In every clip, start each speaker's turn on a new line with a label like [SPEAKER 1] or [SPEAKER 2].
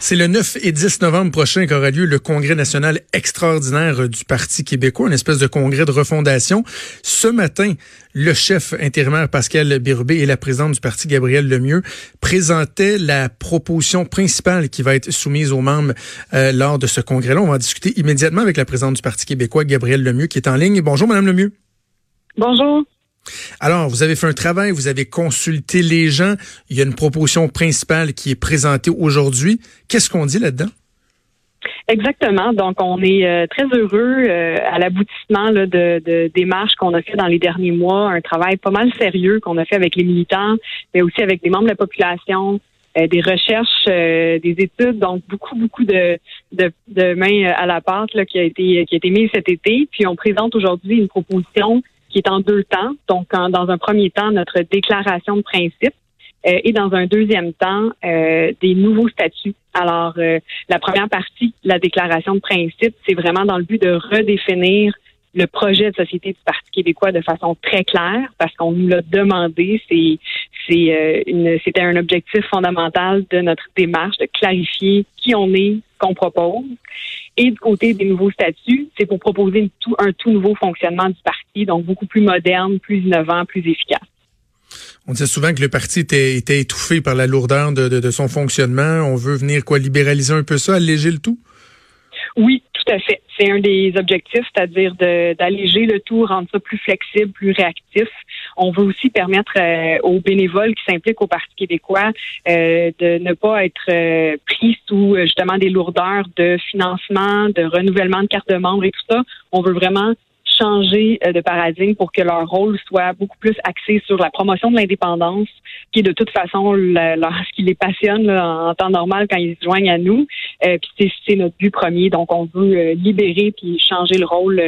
[SPEAKER 1] C'est le 9 et 10 novembre prochain qu'aura lieu le congrès national extraordinaire du Parti québécois, une espèce de congrès de refondation. Ce matin, le chef intérimaire Pascal Birubé et la présidente du parti Gabrielle Lemieux présentaient la proposition principale qui va être soumise aux membres euh, lors de ce congrès-là. On va discuter immédiatement avec la présidente du Parti québécois, Gabrielle Lemieux, qui est en ligne. Bonjour, Madame Lemieux.
[SPEAKER 2] Bonjour.
[SPEAKER 1] Alors, vous avez fait un travail, vous avez consulté les gens. Il y a une proposition principale qui est présentée aujourd'hui. Qu'est-ce qu'on dit là-dedans?
[SPEAKER 2] Exactement. Donc, on est euh, très heureux euh, à l'aboutissement de, démarches qu'on a fait dans les derniers mois, un travail pas mal sérieux qu'on a fait avec les militants, mais aussi avec des membres de la population, euh, des recherches, des études, donc beaucoup, beaucoup de, mains à la pâte qui a été qui a été mise cet été. Puis on présente aujourd'hui une proposition qui est en deux temps. Donc, dans un premier temps, notre déclaration de principe euh, et dans un deuxième temps, euh, des nouveaux statuts. Alors, euh, la première partie, la déclaration de principe, c'est vraiment dans le but de redéfinir le projet de société du Parti québécois de façon très claire parce qu'on nous l'a demandé. C'est c'est une c'était un objectif fondamental de notre démarche de clarifier qui on est, ce qu'on propose. Et du côté des nouveaux statuts, c'est pour proposer tout, un tout nouveau fonctionnement du parti, donc beaucoup plus moderne, plus innovant, plus efficace.
[SPEAKER 1] On disait souvent que le parti était, était étouffé par la lourdeur de, de, son fonctionnement. On veut venir quoi libéraliser un peu ça, alléger le tout?
[SPEAKER 2] Oui, C'est un des objectifs, c'est-à-dire d'alléger le tout, rendre ça plus flexible, plus réactif. On veut aussi permettre euh, aux bénévoles qui s'impliquent au Parti québécois euh, de ne pas être euh, pris sous justement des lourdeurs de financement, de renouvellement de carte de membre et tout ça. On veut vraiment changer de paradigme pour que leur rôle soit beaucoup plus axé sur la promotion de l'indépendance, qui est de toute façon ce qui les passionne en temps normal quand ils se joignent à nous. Euh, puis c'est notre but premier. Donc on veut euh, libérer puis changer le rôle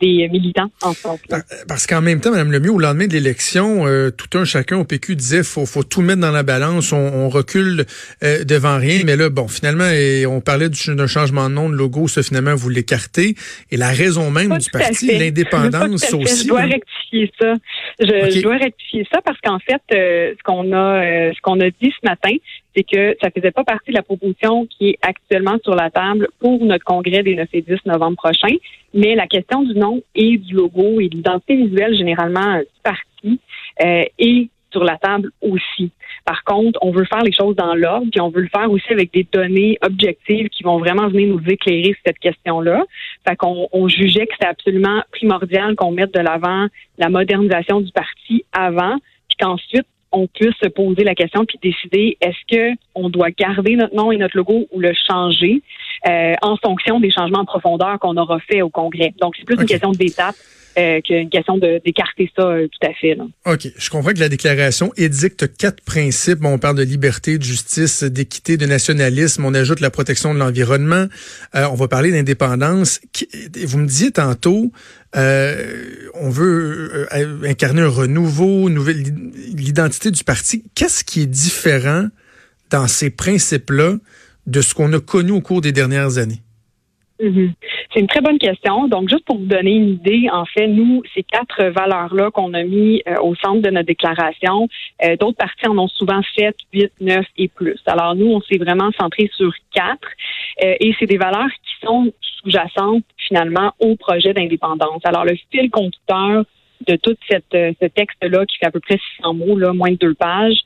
[SPEAKER 2] des militants en France.
[SPEAKER 1] Parce qu'en même temps, Mme Lemieux, au lendemain de l'élection, euh, tout un chacun au PQ disait faut faut tout mettre dans la balance, on, recule euh, devant rien. Mais là, bon, finalement, et on parlait d'un changement de nom, de logo, ça finalement vous l'écartez. Et la raison même du parti, l'indépendance aussi.
[SPEAKER 2] Je dois rectifier ça. Je, dois rectifier ça parce qu'en fait, euh, ce qu'on a ce qu'on a dit ce matin, c'est que ça faisait pas partie de la proposition qui est actuellement sur la table pour notre congrès des 9 et 10 novembre prochain. Mais la question du nom et du logo et de l'identité visuelle généralement du parti euh, est sur la table aussi. Par contre, on veut faire les choses dans l'ordre, puis on veut le faire aussi avec des données objectives qui vont vraiment venir nous éclairer sur cette question-là. Fait qu'on on jugeait que c'était absolument primordial qu'on mette de l'avant la modernisation du parti avant, puis qu'ensuite on puisse se poser la question puis décider est-ce que on doit garder notre nom et notre logo ou le changer? Euh, en fonction des changements en profondeur qu'on aura fait au Congrès. Donc c'est plus une question d'étape. Euh, qu'une question d'écarter ça euh, tout à fait.
[SPEAKER 1] OK. Je comprends que la déclaration édicte quatre principes. on parle de liberté, de justice, d'équité, de nationalisme. On ajoute la protection de l'environnement. on va parler d'indépendance. Vous me disiez tantôt, on veut incarner un renouveau, nouvelle l'identité du parti. Qu'est-ce qui est différent dans ces principes-là de ce qu'on a connu au cours des dernières années?
[SPEAKER 2] Mhm. C'est une très bonne question. Donc, juste pour vous donner une idée, en fait, nous, ces quatre valeurs-là qu'on a mis euh, au centre de notre déclaration, euh, d'autres partis en ont souvent sept, huit, neuf et plus. Alors, nous, on s'est vraiment centré sur quatre euh, et c'est des valeurs qui sont sous-jacentes finalement au projet d'indépendance. Alors, le fil conducteur de tout cette, ce texte-là qui fait à peu près 600 mots, moins de deux pages,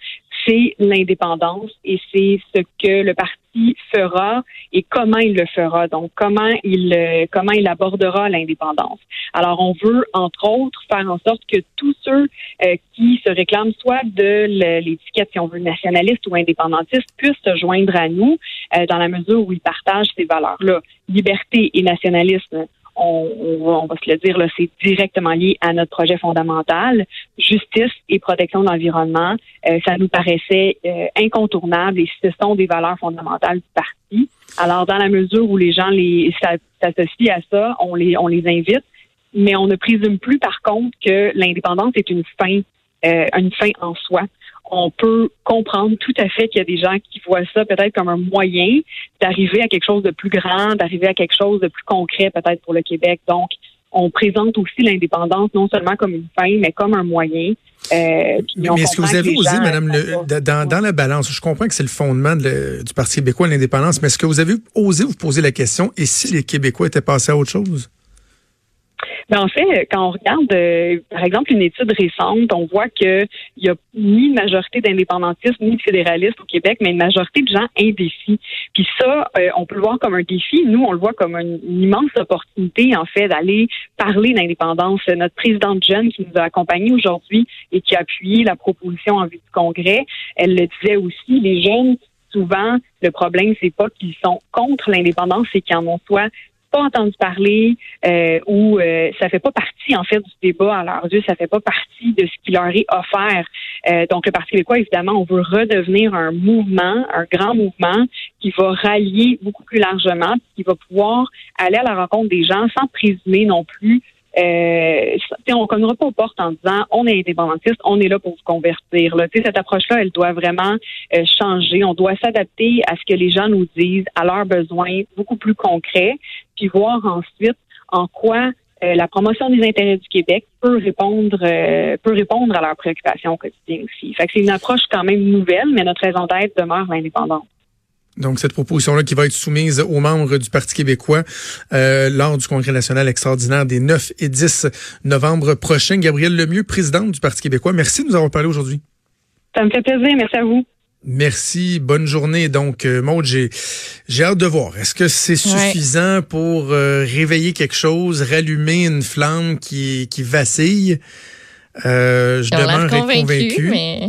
[SPEAKER 2] c'est l'indépendance et c'est ce que le parti fera et comment il le fera. Donc, comment il euh, comment il abordera l'indépendance. Alors, on veut entre autres faire en sorte que tous ceux euh, qui se réclament soit de l'étiquette, si on veut, nationaliste ou indépendantiste, puissent se joindre à nous euh, dans la mesure où ils partagent ces valeurs-là, liberté et nationalisme on, va se le dire, là, c'est directement lié à notre projet fondamental, justice et protection de l'environnement. Euh, ça nous paraissait euh, incontournable et ce sont des valeurs fondamentales du parti. Alors, dans la mesure où les gens les s'associent à ça, on les, on les invite, mais on ne présume plus, par contre, que l'indépendance est une fin, euh, une fin en soi on peut comprendre tout à fait qu'il y a des gens qui voient ça peut-être comme un moyen d'arriver à quelque chose de plus grand, d'arriver à quelque chose de plus concret peut-être pour le Québec. Donc, on présente aussi l'indépendance non seulement comme une fin, mais comme un moyen. Euh,
[SPEAKER 1] mais, est-ce que vous avez osé, Madame, le, dans, dans, la balance, je comprends que c'est le fondement du Parti québécois, l'indépendance, mais est-ce que vous avez osé vous poser la question, et si les Québécois étaient passés à autre chose?
[SPEAKER 2] Ben, en fait, quand on regarde, euh, par exemple, une étude récente, on voit qu'il n'y a ni une majorité d'indépendantistes ni de fédéralistes au Québec, mais une majorité de gens indécis. Puis ça, euh, on peut le voir comme un défi. Nous, on le voit comme une, immense opportunité, en fait, d'aller parler d'indépendance. Notre présidente jeune qui nous a accompagnés aujourd'hui et qui a appuyé la proposition en vue du Congrès, elle le disait aussi, les jeunes souvent, le problème, c'est pas qu'ils sont contre l'indépendance, c'est qu'ils en ont soit pas entendu parler euh, ou euh, ça fait pas partie en fait du débat à leurs yeux, ça fait pas partie de ce qui leur est offert. Euh, donc le Parti québécois, évidemment, on veut redevenir un mouvement, un grand mouvement qui va rallier beaucoup plus largement, qui va pouvoir aller à la rencontre des gens sans présumer non plus euh, on ne connaîtra pas aux portes en disant on est indépendantiste, on est là pour vous convertir. Là. Cette approche-là, elle doit vraiment euh, changer. On doit s'adapter à ce que les gens nous disent, à leurs besoins beaucoup plus concrets, puis voir ensuite en quoi euh, la promotion des intérêts du Québec peut répondre euh, peut répondre à leurs préoccupations au quotidien aussi. Fait que c'est une approche quand même nouvelle, mais notre raison d'être demeure l'indépendance.
[SPEAKER 1] Donc, cette proposition-là qui va être soumise aux membres du Parti québécois euh, lors du Congrès national extraordinaire des 9 et 10 novembre prochains. Gabrielle Lemieux, présidente du Parti québécois, merci de nous avoir parlé aujourd'hui.
[SPEAKER 2] Ça me fait plaisir. Merci à vous.
[SPEAKER 1] Merci, bonne journée. Donc, euh, Maud, j'ai, j'ai hâte de voir. Est-ce que c'est suffisant pour euh, réveiller quelque chose, rallumer une flamme qui, qui vacille?
[SPEAKER 3] Euh, je demeure convaincu. Mais...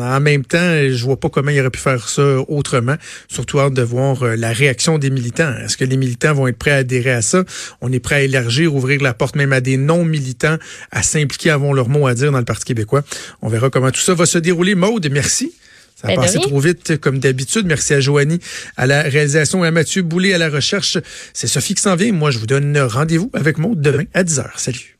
[SPEAKER 1] En même temps, je vois pas comment il aurait pu faire ça autrement. Surtout hâte de voir euh, la réaction des militants. Est-ce que les militants vont être prêts à adhérer à ça? On est prêt à élargir, ouvrir la porte même à des non-militants à s'impliquer, avoir leur mot à dire dans le Parti québécois. On verra comment tout ça va se dérouler. Maude, merci. Ça a passé trop vite comme d'habitude. Merci à Joanie à la réalisation et à Mathieu Boulay à la recherche. C'est Sophie qui s'en vient. Moi, je vous donne rendez-vous avec Maude demain à 10h. Salut.